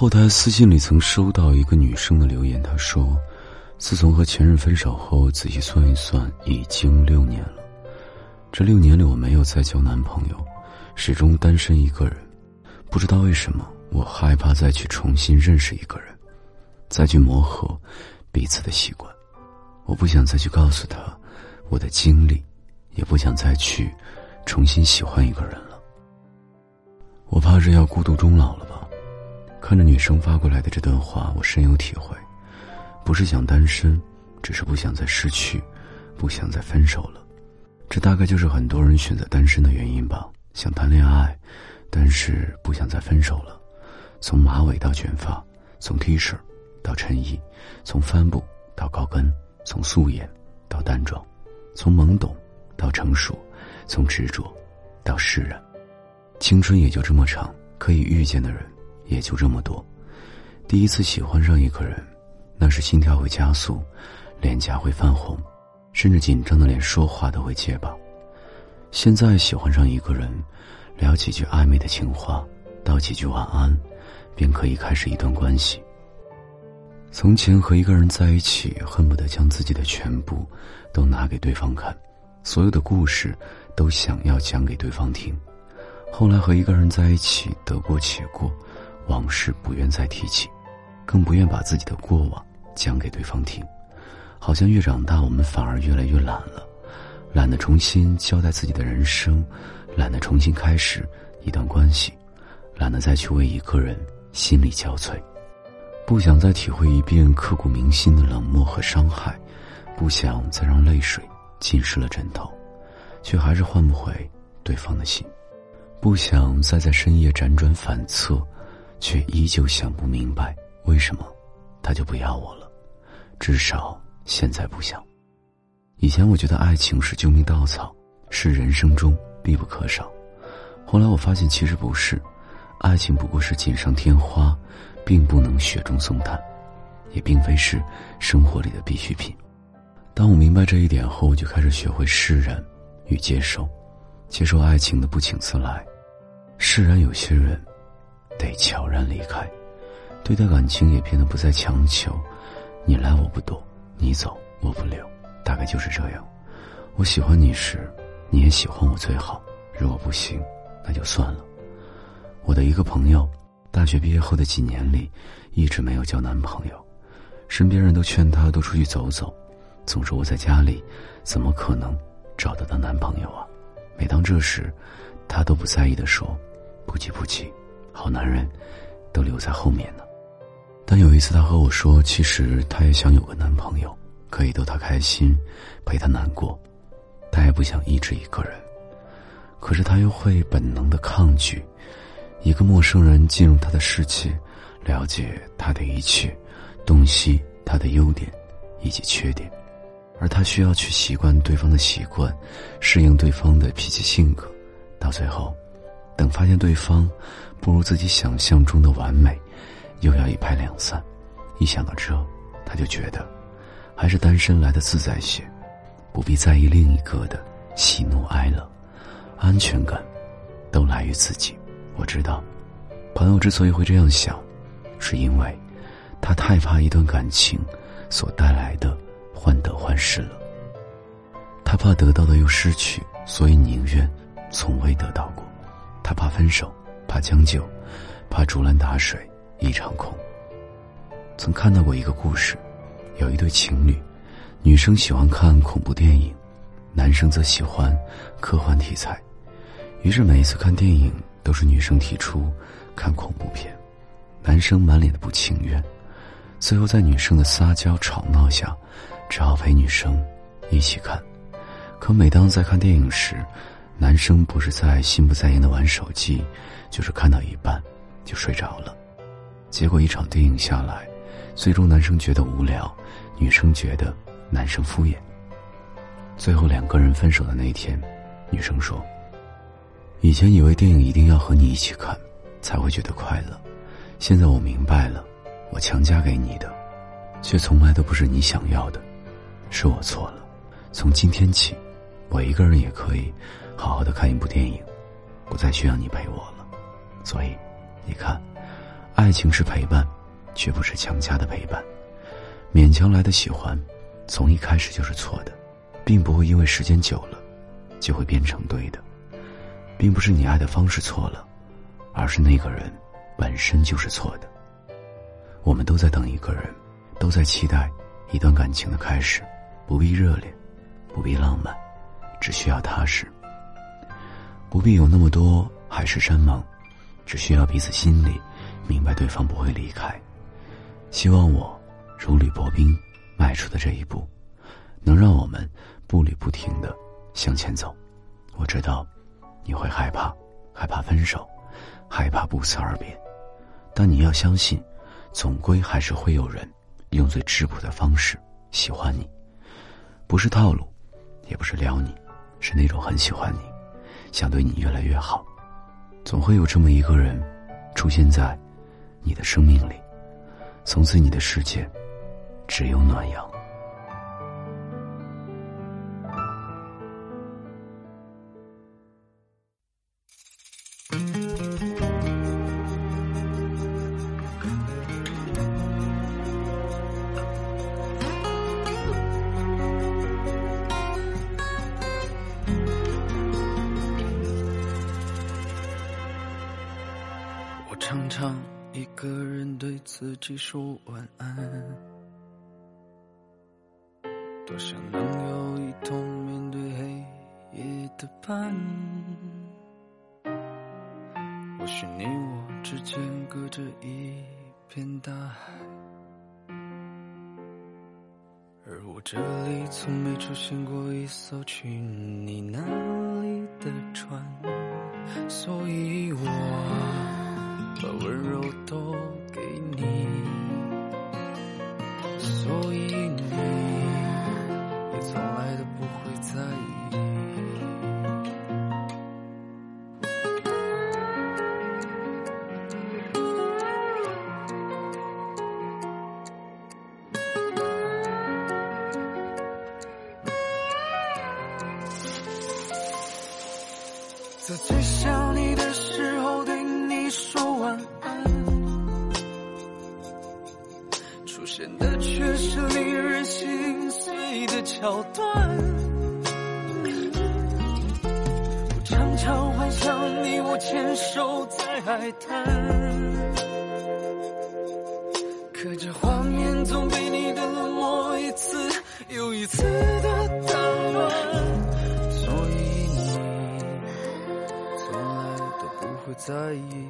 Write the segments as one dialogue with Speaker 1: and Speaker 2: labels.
Speaker 1: 后台私信里曾收到一个女生的留言，她说：“自从和前任分手后，仔细算一算，已经六年了。这六年里，我没有再交男朋友，始终单身一个人。不知道为什么，我害怕再去重新认识一个人，再去磨合彼此的习惯。我不想再去告诉他我的经历，也不想再去重新喜欢一个人了。我怕是要孤独终老了。”看着女生发过来的这段话，我深有体会。不是想单身，只是不想再失去，不想再分手了。这大概就是很多人选择单身的原因吧。想谈恋爱，但是不想再分手了。从马尾到卷发，从 T 恤到衬衣，从帆布到高跟，从素颜到淡妆，从懵懂到成熟，从执着到释然。青春也就这么长，可以遇见的人。也就这么多。第一次喜欢上一个人，那时心跳会加速，脸颊会泛红，甚至紧张的连说话都会结巴。现在喜欢上一个人，聊几句暧昧的情话，道几句晚安，便可以开始一段关系。从前和一个人在一起，恨不得将自己的全部都拿给对方看，所有的故事都想要讲给对方听。后来和一个人在一起，得过且过。往事不愿再提起，更不愿把自己的过往讲给对方听，好像越长大，我们反而越来越懒了，懒得重新交代自己的人生，懒得重新开始一段关系，懒得再去为一个人心力交瘁，不想再体会一遍刻骨铭心的冷漠和伤害，不想再让泪水浸湿了枕头，却还是换不回对方的心，不想再在深夜辗转反侧。却依旧想不明白，为什么他就不要我了？至少现在不想。以前我觉得爱情是救命稻草，是人生中必不可少。后来我发现其实不是，爱情不过是锦上添花，并不能雪中送炭，也并非是生活里的必需品。当我明白这一点后，我就开始学会释然与接受，接受爱情的不请自来，释然有些人。得悄然离开，对待感情也变得不再强求，你来我不躲，你走我不留，大概就是这样。我喜欢你时，你也喜欢我最好。如果不行，那就算了。我的一个朋友，大学毕业后的几年里，一直没有交男朋友，身边人都劝他多出去走走，总说我在家里，怎么可能找得到男朋友啊？每当这时，她都不在意的说：“不急不急。”好男人，都留在后面呢。但有一次，他和我说，其实他也想有个男朋友，可以逗他开心，陪他难过。他也不想一直一个人，可是他又会本能的抗拒，一个陌生人进入他的世界，了解他的一切，洞悉他的优点以及缺点，而他需要去习惯对方的习惯，适应对方的脾气性格，到最后。等发现对方不如自己想象中的完美，又要一拍两散。一想到这，他就觉得还是单身来的自在些，不必在意另一个的喜怒哀乐，安全感都来于自己。我知道，朋友之所以会这样想，是因为他太怕一段感情所带来的患得患失了。他怕得到的又失去，所以宁愿从未得到过。他怕分手，怕将就，怕竹篮打水一场空。曾看到过一个故事，有一对情侣，女生喜欢看恐怖电影，男生则喜欢科幻题材。于是每一次看电影，都是女生提出看恐怖片，男生满脸的不情愿。最后在女生的撒娇吵闹下，只好陪女生一起看。可每当在看电影时，男生不是在心不在焉的玩手机，就是看到一半就睡着了。结果一场电影下来，最终男生觉得无聊，女生觉得男生敷衍。最后两个人分手的那天，女生说：“以前以为电影一定要和你一起看，才会觉得快乐。现在我明白了，我强加给你的，却从来都不是你想要的，是我错了。从今天起，我一个人也可以。”好好的看一部电影，不再需要你陪我了。所以，你看，爱情是陪伴，却不是强加的陪伴。勉强来的喜欢，从一开始就是错的，并不会因为时间久了，就会变成对的。并不是你爱的方式错了，而是那个人本身就是错的。我们都在等一个人，都在期待一段感情的开始，不必热烈，不必浪漫，只需要踏实。不必有那么多海誓山盟，只需要彼此心里明白对方不会离开。希望我如履薄冰迈出的这一步，能让我们步履不停的向前走。我知道。你会害怕，害怕分手，害怕不辞而别，但你要相信，总归还是会有人用最质朴的方式喜欢你，不是套路，也不是撩你，是那种很喜欢你，想对你越来越好。总会有这么一个人，出现在你的生命里，从此你的世界只有暖阳。
Speaker 2: 自己说晚安，多想能有一同面对黑夜的伴。或许你我之间隔着一片大海，而我这里从没出现过一艘去你那里的船，所以我。把温柔都给你，所以你也从来都不会在意。在最想你的时桥段。我常常幻想你我牵手在海滩，可这画面总被你的冷漠一次又一次的打乱。所以你从来都不会在意，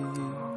Speaker 2: you.